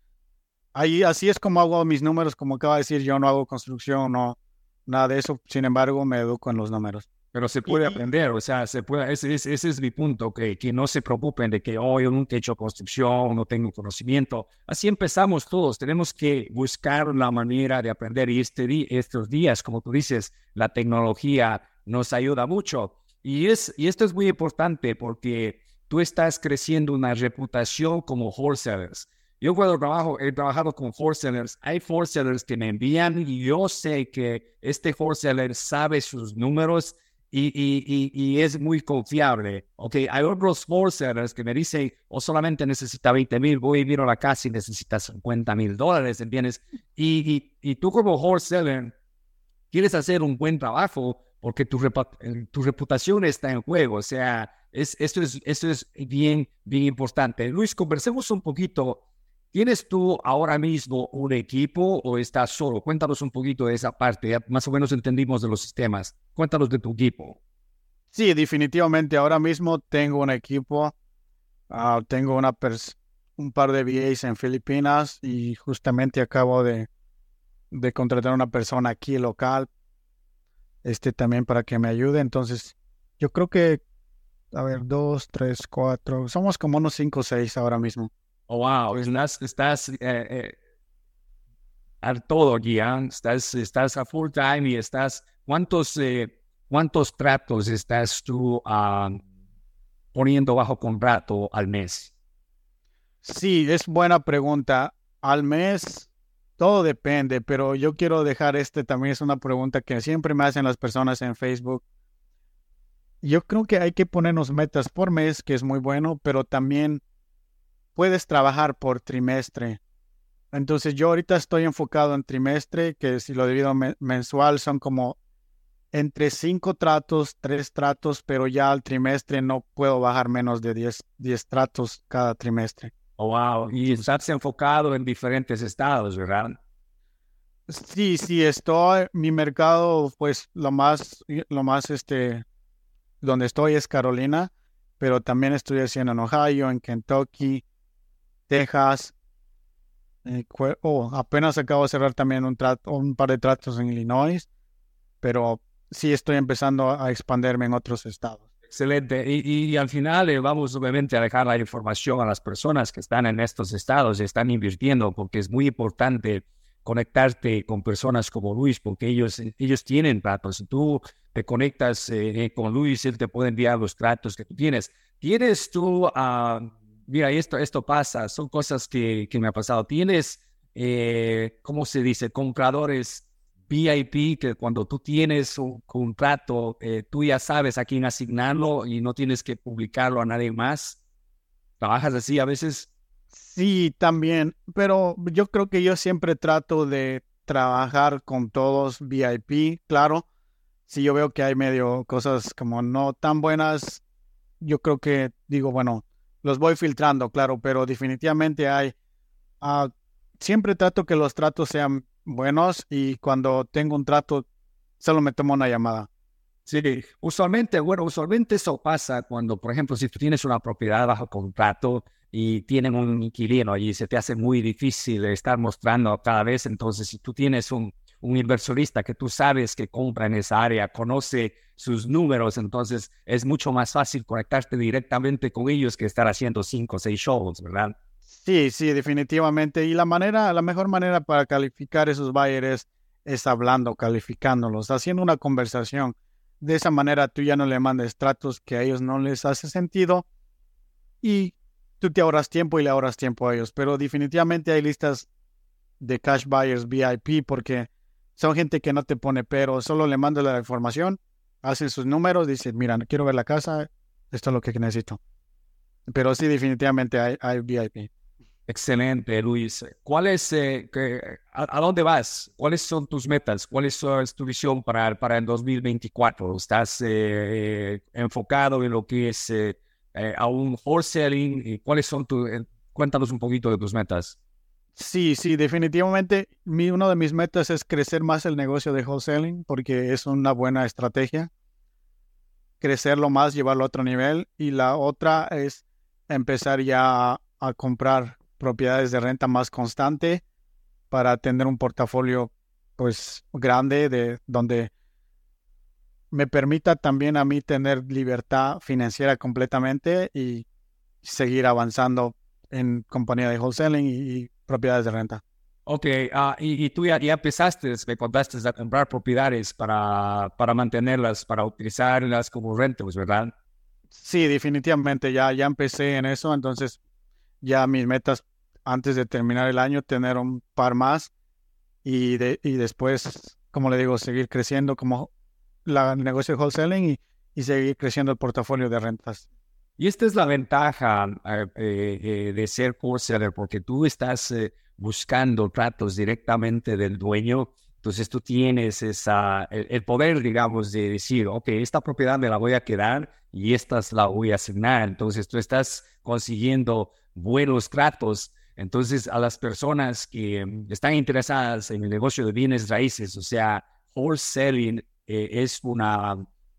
Ahí, así es como hago mis números, como acaba de decir, yo no hago construcción, no, nada de eso, sin embargo, me educo en los números. Pero se puede aprender, o sea, se puede, ese, ese, es mi punto, que, que no se preocupen de que oh, yo nunca he hecho construcción, no tengo conocimiento. Así empezamos todos, tenemos que buscar la manera de aprender y este, estos días, como tú dices, la tecnología nos ayuda mucho. Y, es, y esto es muy importante porque tú estás creciendo una reputación como wholesalers. Yo cuando trabajo, he trabajado con wholesalers, hay wholesalers que me envían y yo sé que este wholesaler sabe sus números y, y, y, es muy confiable. Okay, hay otros wholesalers que me dicen, o solamente necesita 20 mil, voy a ir a la casa y necesita 50 mil dólares, ¿entiendes? Y, y, tú como wholesaler quieres hacer un buen trabajo porque tu, tu reputación está en juego. O sea, es, esto, es, esto es bien, bien importante. Luis, conversemos un poquito ¿Tienes tú ahora mismo un equipo o estás solo? Cuéntanos un poquito de esa parte. más o menos entendimos de los sistemas. Cuéntanos de tu equipo. Sí, definitivamente. Ahora mismo tengo un equipo. Ah, tengo una un par de VAs en Filipinas y justamente acabo de, de contratar a una persona aquí local. Este también para que me ayude. Entonces, yo creo que, a ver, dos, tres, cuatro. Somos como unos cinco o seis ahora mismo. Oh, wow, estás, estás eh, eh, a todo aquí, estás, estás a full time y estás, ¿cuántos, eh, cuántos tratos estás tú ah, poniendo bajo contrato al mes? Sí, es buena pregunta. Al mes, todo depende, pero yo quiero dejar este también es una pregunta que siempre me hacen las personas en Facebook. Yo creo que hay que ponernos metas por mes, que es muy bueno, pero también puedes trabajar por trimestre. Entonces yo ahorita estoy enfocado en trimestre, que si lo divido mensual son como entre cinco tratos, tres tratos, pero ya al trimestre no puedo bajar menos de 10, tratos cada trimestre. Oh, wow. Y estás enfocado en diferentes estados, ¿verdad? Sí, sí, estoy, mi mercado, pues lo más, lo más, este, donde estoy es Carolina, pero también estoy haciendo en Ohio, en Kentucky, Texas. Eh, oh, apenas acabo de cerrar también un, trato, un par de tratos en Illinois, pero sí estoy empezando a expandirme en otros estados. Excelente. Y, al final eh, vamos obviamente a dejar la información a las personas que están en estos estados y están invirtiendo, porque es muy importante conectarte con personas como Luis, porque ellos, ellos tienen tratos. Si tú te conectas eh, con Luis, él te puede enviar los tratos que tú tienes. ¿Tienes tú, uh, mira, esto, esto pasa, son cosas que, que me ha pasado. ¿Tienes, eh, cómo se dice, compradores VIP que cuando tú tienes un contrato, eh, tú ya sabes a quién asignarlo y no tienes que publicarlo a nadie más? ¿Trabajas así a veces? Sí, también, pero yo creo que yo siempre trato de trabajar con todos VIP, claro. Si yo veo que hay medio cosas como no tan buenas, yo creo que digo, bueno, los voy filtrando, claro, pero definitivamente hay, uh, siempre trato que los tratos sean buenos y cuando tengo un trato, solo me tomo una llamada. Sí, usualmente, bueno, usualmente eso pasa cuando, por ejemplo, si tú tienes una propiedad bajo contrato y tienen un inquilino y se te hace muy difícil estar mostrando cada vez, entonces si tú tienes un, un inversionista que tú sabes que compra en esa área, conoce sus números, entonces es mucho más fácil conectarte directamente con ellos que estar haciendo cinco o seis shows, ¿verdad? Sí, sí, definitivamente. Y la manera, la mejor manera para calificar esos buyers es hablando, calificándolos, haciendo una conversación. De esa manera tú ya no le mandes tratos que a ellos no les hace sentido y tú te ahorras tiempo y le ahorras tiempo a ellos. Pero definitivamente hay listas de cash buyers VIP porque son gente que no te pone pero, solo le mandas la información, hacen sus números, dicen, mira, quiero ver la casa, esto es lo que necesito. Pero sí, definitivamente hay, VIP. Excelente, Luis. ¿Cuál es, eh, a, dónde vas? ¿Cuáles son tus metas? ¿Cuál es, tu visión para, para el 2024? ¿Estás eh, eh, enfocado en lo que es a un wholesaling? ¿Cuáles son tus, cuéntanos un poquito de tus metas? Sí, sí, definitivamente mi, uno de mis metas es crecer más el negocio de wholesaling porque es una buena estrategia. Crecerlo más, llevarlo a otro nivel. Y la otra es empezar ya a comprar propiedades de renta más constante para tener un portafolio pues grande de donde me permita también a mí tener libertad financiera completamente y seguir avanzando en compañía de wholesaling y, propiedades de renta. Ok, ah, y, tú ya, empezaste, me contaste a comprar propiedades para, para mantenerlas, para utilizarlas como rentas, ¿verdad? Sí, definitivamente, ya, ya empecé en eso, entonces ya mis metas antes de terminar el año, tener un par más y, de, y después, como le digo, seguir creciendo como la, el negocio de wholesaling y, y seguir creciendo el portafolio de rentas. Y esta es la ventaja eh, eh, de ser wholesaler, porque tú estás eh, buscando tratos directamente del dueño. Entonces tú tienes esa, el, el, poder, digamos, de decir, ok, esta propiedad me la voy a quedar y estas la voy a asignar. Entonces tú estás consiguiendo buenos tratos. Entonces, a las personas que mm, están interesadas en el negocio de bienes raíces, o sea, wholesaling eh, es una,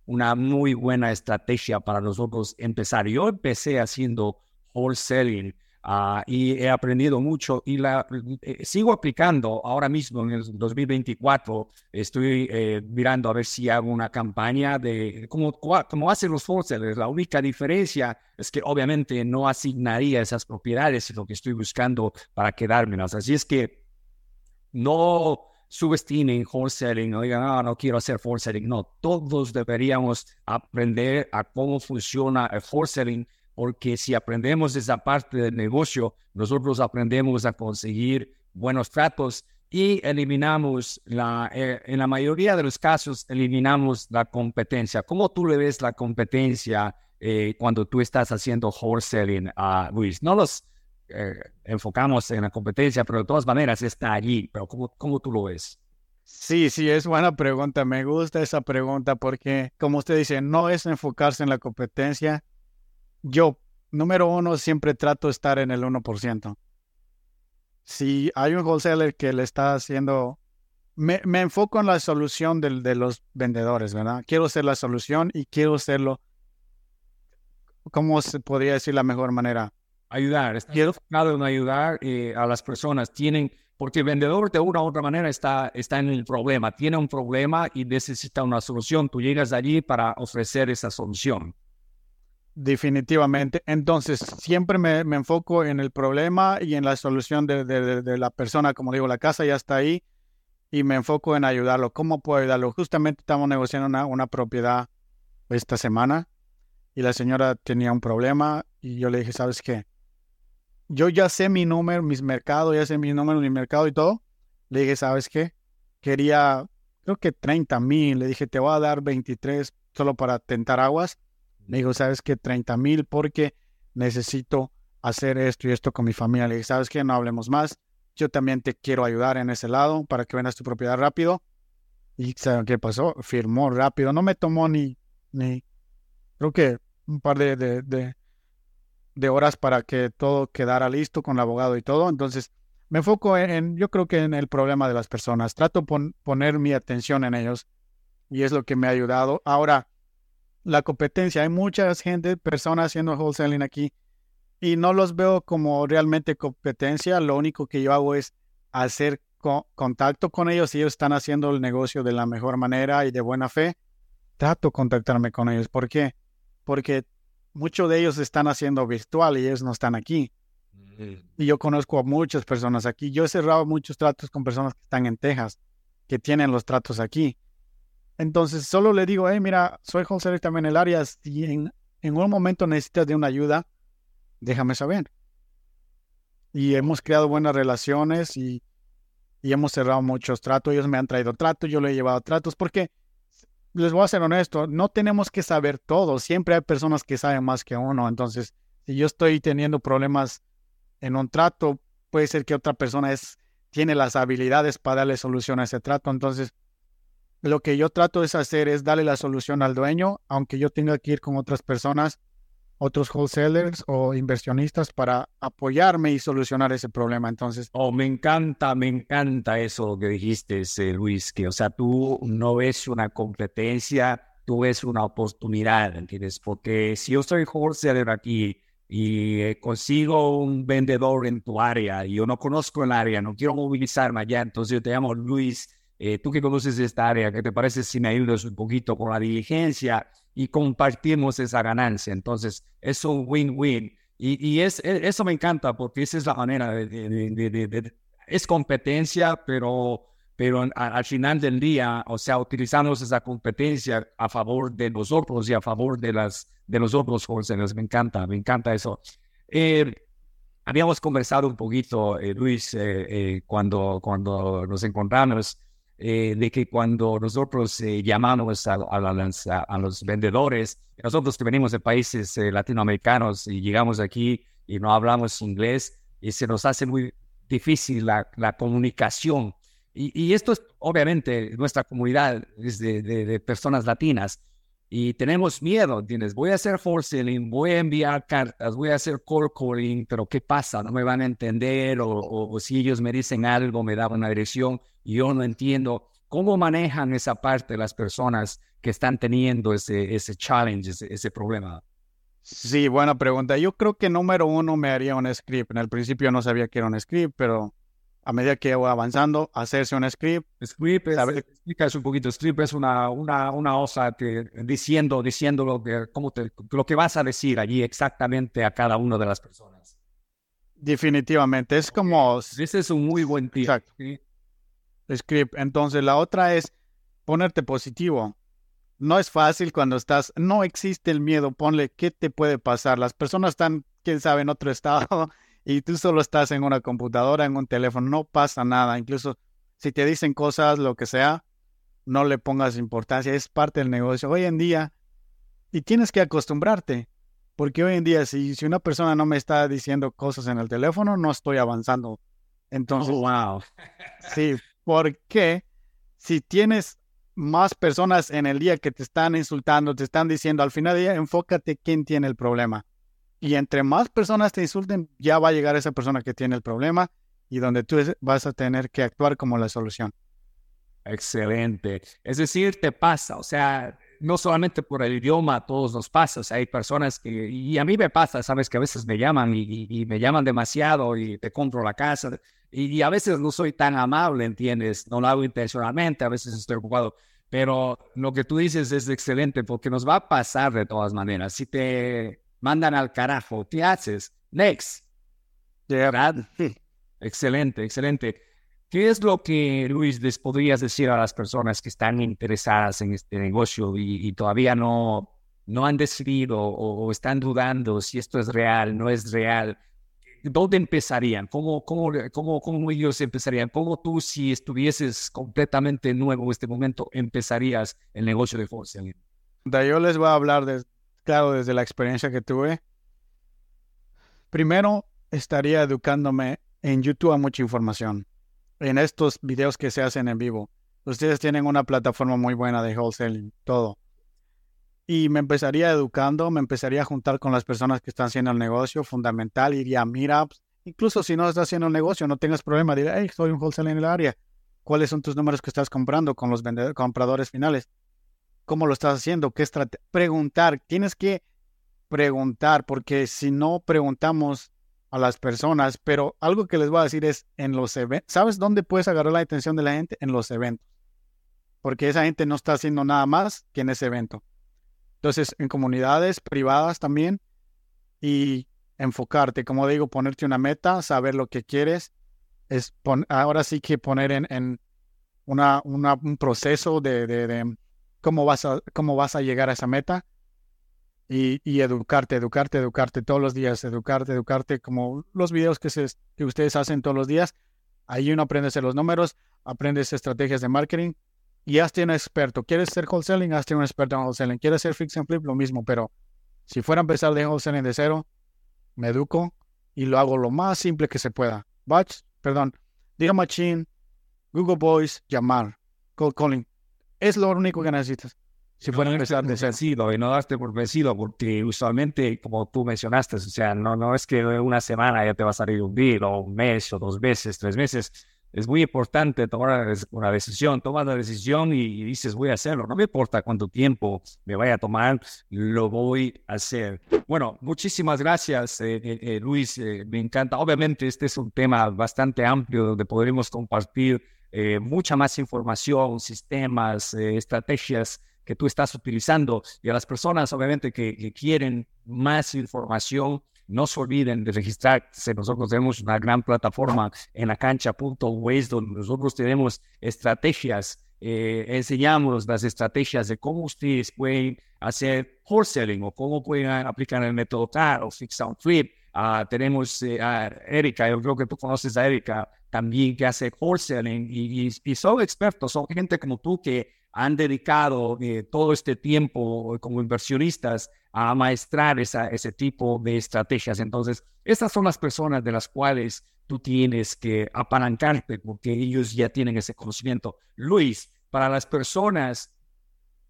una muy buena estrategia para nosotros empezar. Yo empecé haciendo wholesaling Ah, y he aprendido mucho y la eh, sigo aplicando ahora mismo en el 2024. Estoy eh, mirando a ver si hago una campaña de como, como hacen los wholesalers. La única diferencia es que obviamente no asignaría esas propiedades, sino que estoy buscando para quedármelas. Así es que no subestimen wholesaling, no digan, no, quiero hacer wholesaling. No, todos deberíamos aprender a cómo funciona el wholesaling porque si aprendemos esa parte del negocio, nosotros aprendemos a conseguir buenos tratos y eliminamos la, eh, en la mayoría de los casos, eliminamos la competencia. ¿Cómo tú le ves la competencia eh, cuando tú estás haciendo wholesaling, a Luis? No los eh, enfocamos en la competencia, pero de todas maneras está allí. Pero ¿cómo, ¿cómo tú lo ves? Sí, sí, es buena pregunta. Me gusta esa pregunta porque, como usted dice, no es enfocarse en la competencia, yo, número uno, siempre trato de estar en el 1%. Si hay un wholesaler que le está haciendo, me, enfoco en la solución de los vendedores, ¿verdad? Quiero ser la solución y quiero hacerlo, ¿cómo se podría decir la mejor manera? Ayudar, quiero enfocado en ayudar eh, a las personas. Tienen, porque el vendedor de una u otra manera está, está en el problema, tiene un problema y necesita una solución. Tú llegas allí para ofrecer esa solución. Definitivamente. Entonces, siempre me, enfoco en el problema y en la solución de, la persona. Como digo, la casa ya está ahí y me enfoco en ayudarlo. ¿Cómo puedo ayudarlo? Justamente estamos negociando una, una propiedad esta semana y la señora tenía un problema y yo le dije, ¿sabes qué? Yo ya sé mi número, mis mercados, ya sé mi número, mi mercado y todo. Le dije, ¿sabes qué? Quería, creo que 30 mil. Le dije, te voy a dar 23 solo para tentar aguas me dijo, ¿sabes qué? 30 mil porque necesito hacer esto y esto con mi familia. Le dije, ¿sabes qué? No hablemos más. Yo también te quiero ayudar en ese lado para que vendas tu propiedad rápido. Y ¿saben qué pasó? Firmó rápido. No me tomó ni, ni creo que un par de, de, de, horas para que todo quedara listo con el abogado y todo. Entonces, me enfoco en, yo creo que en el problema de las personas. Trato de poner mi atención en ellos y es lo que me ha ayudado. Ahora, la competencia. Hay mucha gente, personas haciendo wholesaling aquí y no los veo como realmente competencia. Lo único que yo hago es hacer contacto con ellos. Si ellos están haciendo el negocio de la mejor manera y de buena fe, trato de contactarme con ellos. ¿Por qué? Porque muchos de ellos están haciendo virtual y ellos no están aquí. Mm. Y yo conozco a muchas personas aquí. Yo he cerrado muchos tratos con personas que están en Texas, que tienen los tratos aquí. Entonces solo le digo, hey, mira, soy wholesaler también en el área. Si en, en un momento necesitas de una ayuda, déjame saber. Y hemos creado buenas relaciones y, y hemos cerrado muchos tratos. Ellos me han traído tratos, yo le he llevado tratos, porque les voy a ser honesto, no tenemos que saber todo. Siempre hay personas que saben más que uno. Entonces, si yo estoy teniendo problemas en un trato, puede ser que otra persona es, tiene las habilidades para darle solución a ese trato. Entonces, lo que yo trato de hacer es darle la solución al dueño, aunque yo tenga que ir con otras personas, otros wholesalers o inversionistas para apoyarme y solucionar ese problema. Entonces, oh, me encanta, me encanta eso que dijiste, Luis, que o sea, tú no ves una competencia, tú ves una oportunidad, ¿entiendes? Porque si yo soy wholesaler aquí y eh, consigo un vendedor en tu área y yo no conozco el área, no quiero movilizarme allá, entonces yo te llamo Luis eh, tú que conoces esta área, ¿qué te parece si me ayudas un poquito con la diligencia y compartimos esa ganancia? Entonces, es un win-win. Y, y es, e, eso me encanta porque esa es la manera de... es competencia, pero, pero al final del día, o sea, utilizamos esa competencia a favor de nosotros y a favor de, las, de los otros wholesalers. Me encanta, me encanta eso. Eh, habíamos conversado un poquito, eh, Luis, cuando, cuando nos encontramos eh, de que cuando nosotros eh, llamamos a, a, los vendedores, nosotros que venimos de países eh, latinoamericanos y llegamos aquí y no hablamos inglés, y se nos hace muy difícil la, la comunicación. Y, y, esto es obviamente nuestra comunidad es de, de, personas latinas y tenemos miedo, ¿entiendes? Voy a hacer forcing, voy a enviar cartas, voy a hacer cold calling, pero ¿qué pasa? No me van a entender o, o, si ellos me dicen algo, me dan una dirección yo no entiendo cómo manejan esa parte las personas que están teniendo ese, ese challenge, ese, problema. Sí, buena pregunta. Yo creo que número uno me haría un script. En el principio no sabía que era un script, pero a medida que voy avanzando, hacerse un script. Script es, un poquito, script es una, una, una que, diciendo, diciendo lo que, cómo te, lo que vas a decir allí exactamente a cada una de las personas. Definitivamente, es como... Ese es un muy buen tip. Exacto script. Entonces, la otra es ponerte positivo. No es fácil cuando estás, no existe el miedo, ponle qué te puede pasar. Las personas están, quién sabe, en otro estado y tú solo estás en una computadora, en un teléfono, no pasa nada. Incluso si te dicen cosas, lo que sea, no le pongas importancia, es parte del negocio. Hoy en día, y tienes que acostumbrarte, porque hoy en día si, si una persona no me está diciendo cosas en el teléfono, no estoy avanzando. Entonces, oh, wow. Sí, porque si tienes más personas en el día que te están insultando, te están diciendo, al final del día, enfócate quién tiene el problema. Y entre más personas te insulten, ya va a llegar esa persona que tiene el problema y donde tú vas a tener que actuar como la solución. Excelente. Es decir, te pasa, o sea, no solamente por el idioma, a todos nos pasa, o sea, hay personas que, y a mí me pasa, sabes, que a veces me llaman y me llaman demasiado y te compro la casa, y, a veces no soy tan amable, ¿entiendes? No lo hago intencionalmente, a veces estoy ocupado. Pero lo que tú dices es excelente porque nos va a pasar de todas maneras. Si te mandan al carajo. ¿Qué haces? Next. ¿Verdad? Excelente, excelente. ¿Qué es lo que, Luis, les podrías decir a las personas que están interesadas en este negocio y, todavía no, no han decidido o, están dudando si esto es real, no es real? ¿Dónde empezarían? ¿Cómo, cómo, cómo, cómo ellos empezarían? ¿Cómo tú, si estuvieses completamente nuevo en este momento, empezarías el negocio de wholesaling? Yo les voy a hablar, de, claro, desde la experiencia que tuve. Primero, estaría educándome en YouTube a mucha información. En estos videos que se hacen en vivo. Ustedes tienen una plataforma muy buena de wholesaling, todo. Y me empezaría educando, me empezaría a juntar con las personas que están haciendo el negocio, fundamental, iría a meetups. Incluso si no estás haciendo el negocio, no tengas problema, diré, hey, soy un wholesaler en el área. ¿Cuáles son tus números que estás comprando con los compradores finales? ¿Cómo lo estás haciendo? ¿Qué Preguntar. Tienes que preguntar, porque si no preguntamos, a las personas, pero algo que les voy a decir es en los eventos, ¿sabes dónde puedes agarrar la atención de la gente? En los eventos, porque esa gente no está haciendo nada más que en ese evento. Entonces, en comunidades privadas también y enfocarte, como digo, ponerte una meta, saber lo que quieres, es ahora sí que poner en, una, un proceso de, cómo, vas a, cómo vas a llegar a esa meta y, educarte, educarte, educarte todos los días, educarte, educarte, como los videos que, que ustedes hacen todos los días. Ahí uno aprende a hacer los números, aprendes estrategias de marketing y hazte un experto. ¿Quieres ser wholesaling? Hazte un experto en wholesaling. ¿Quieres ser fix and flip? Lo mismo, pero si fuera a empezar de wholesaling de cero, me educo y lo hago lo más simple que se pueda. Batch, perdón, Diga Machine, Google Voice, llamar, cold calling. Es lo único que necesitas si fuera no empezar de sencillo y no darte por vencido, porque usualmente, como tú mencionaste, o sea, no, no es que una semana ya te va a salir un bill, o un mes, o dos meses, tres meses. Es muy importante tomar una decisión, tomas la decisión y, dices, voy a hacerlo. No me importa cuánto tiempo me vaya a tomar, lo voy a hacer. Bueno, muchísimas gracias, eh, eh, eh, Luis. me encanta. Obviamente, este es un tema bastante amplio donde podremos compartir mucha más información, sistemas, estrategias que tú estás utilizando. Y a las personas, obviamente, que, quieren más información, no se olviden de registrarse. Nosotros tenemos una gran plataforma en la cancha.ways donde nosotros tenemos estrategias, eh, enseñamos las estrategias de cómo ustedes pueden hacer wholesaling o cómo pueden aplicar el método CAR o Fix on Flip. Ah, tenemos eh, a Erika, yo creo que tú conoces a Erika también que hace wholesaling y, y, y son expertos, son gente como tú que han dedicado eh, todo este tiempo como inversionistas a maestrar esa, ese tipo de estrategias. Entonces, estas son las personas de las cuales tú tienes que apalancarte porque ellos ya tienen ese conocimiento. Luis, para las personas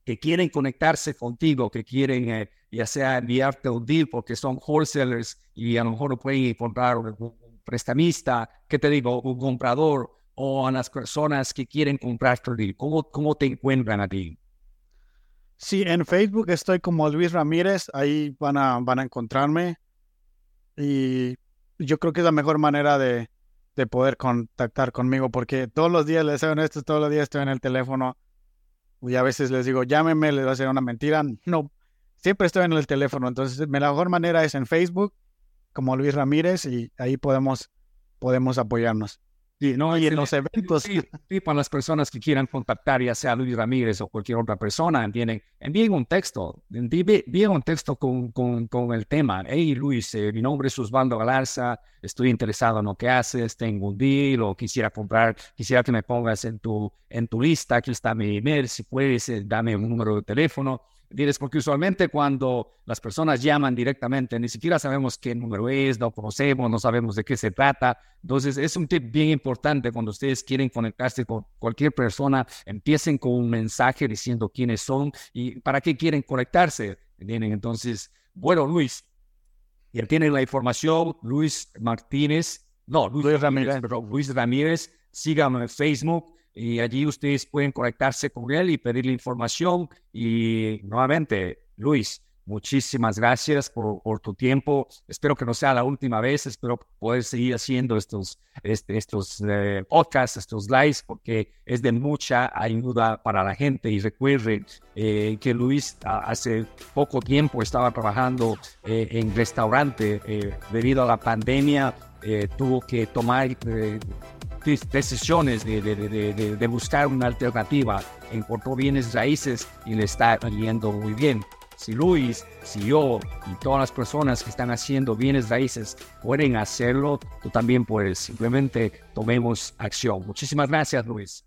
que quieren conectarse contigo, que quieren eh, ya sea enviarte un deal porque son wholesalers y a lo mejor no pueden encontrar un, prestamista, ¿qué te digo? Un comprador o a las personas que quieren comprar ¿Cómo, cómo te encuentran a ti? Sí, en Facebook estoy como Luis Ramírez, ahí van a, van a encontrarme y yo creo que es la mejor manera de, de poder contactar conmigo porque todos los días, les soy honesto, todos los días estoy en el teléfono y a veces les digo, llámeme, les va a hacer una mentira. No, siempre estoy en el teléfono, entonces la mejor manera es en Facebook como Luis Ramírez y ahí podemos, podemos apoyarnos. Sí, no, y en los eventos. Sí, para las personas que quieran contactar, ya sea Luis Ramírez o cualquier otra persona, entienden, envíen un texto, envíen un texto con, con, con, el tema. Hey Luis, eh, mi nombre es Osvaldo Galarza, estoy interesado en lo que haces, tengo un deal o quisiera comprar, quisiera que me pongas en tu, en tu lista, aquí está mi email, si puedes, eh, dame un número de teléfono Dices, porque usualmente cuando las personas llaman directamente, ni siquiera sabemos qué número es, no conocemos, no sabemos de qué se trata. Entonces, es un tip bien importante cuando ustedes quieren conectarse con cualquier persona, empiecen con un mensaje diciendo quiénes son y para qué quieren conectarse. ¿Entienden? Entonces, bueno, Luis, ya tienen la información, Luis Martínez, no, Luis, Ramírez, Luis Ramírez, síganme en Facebook, y allí ustedes pueden conectarse con él y pedirle información. Y nuevamente, Luis, Muchísimas gracias por, tu tiempo. Espero que no sea la última vez. Espero poder seguir haciendo estos, este, estos eh, podcasts, estos lives, porque es de mucha ayuda para la gente. Y recuerden eh, que Luis hace poco tiempo estaba trabajando eh, en restaurante debido a la pandemia. tuvo que tomar decisiones de, de, de, buscar una alternativa. Encontró bienes raíces y le está yendo muy bien. Si Luis, si yo y todas las personas que están haciendo bienes raíces pueden hacerlo, tú también puedes. Simplemente tomemos acción. Muchísimas gracias, Luis.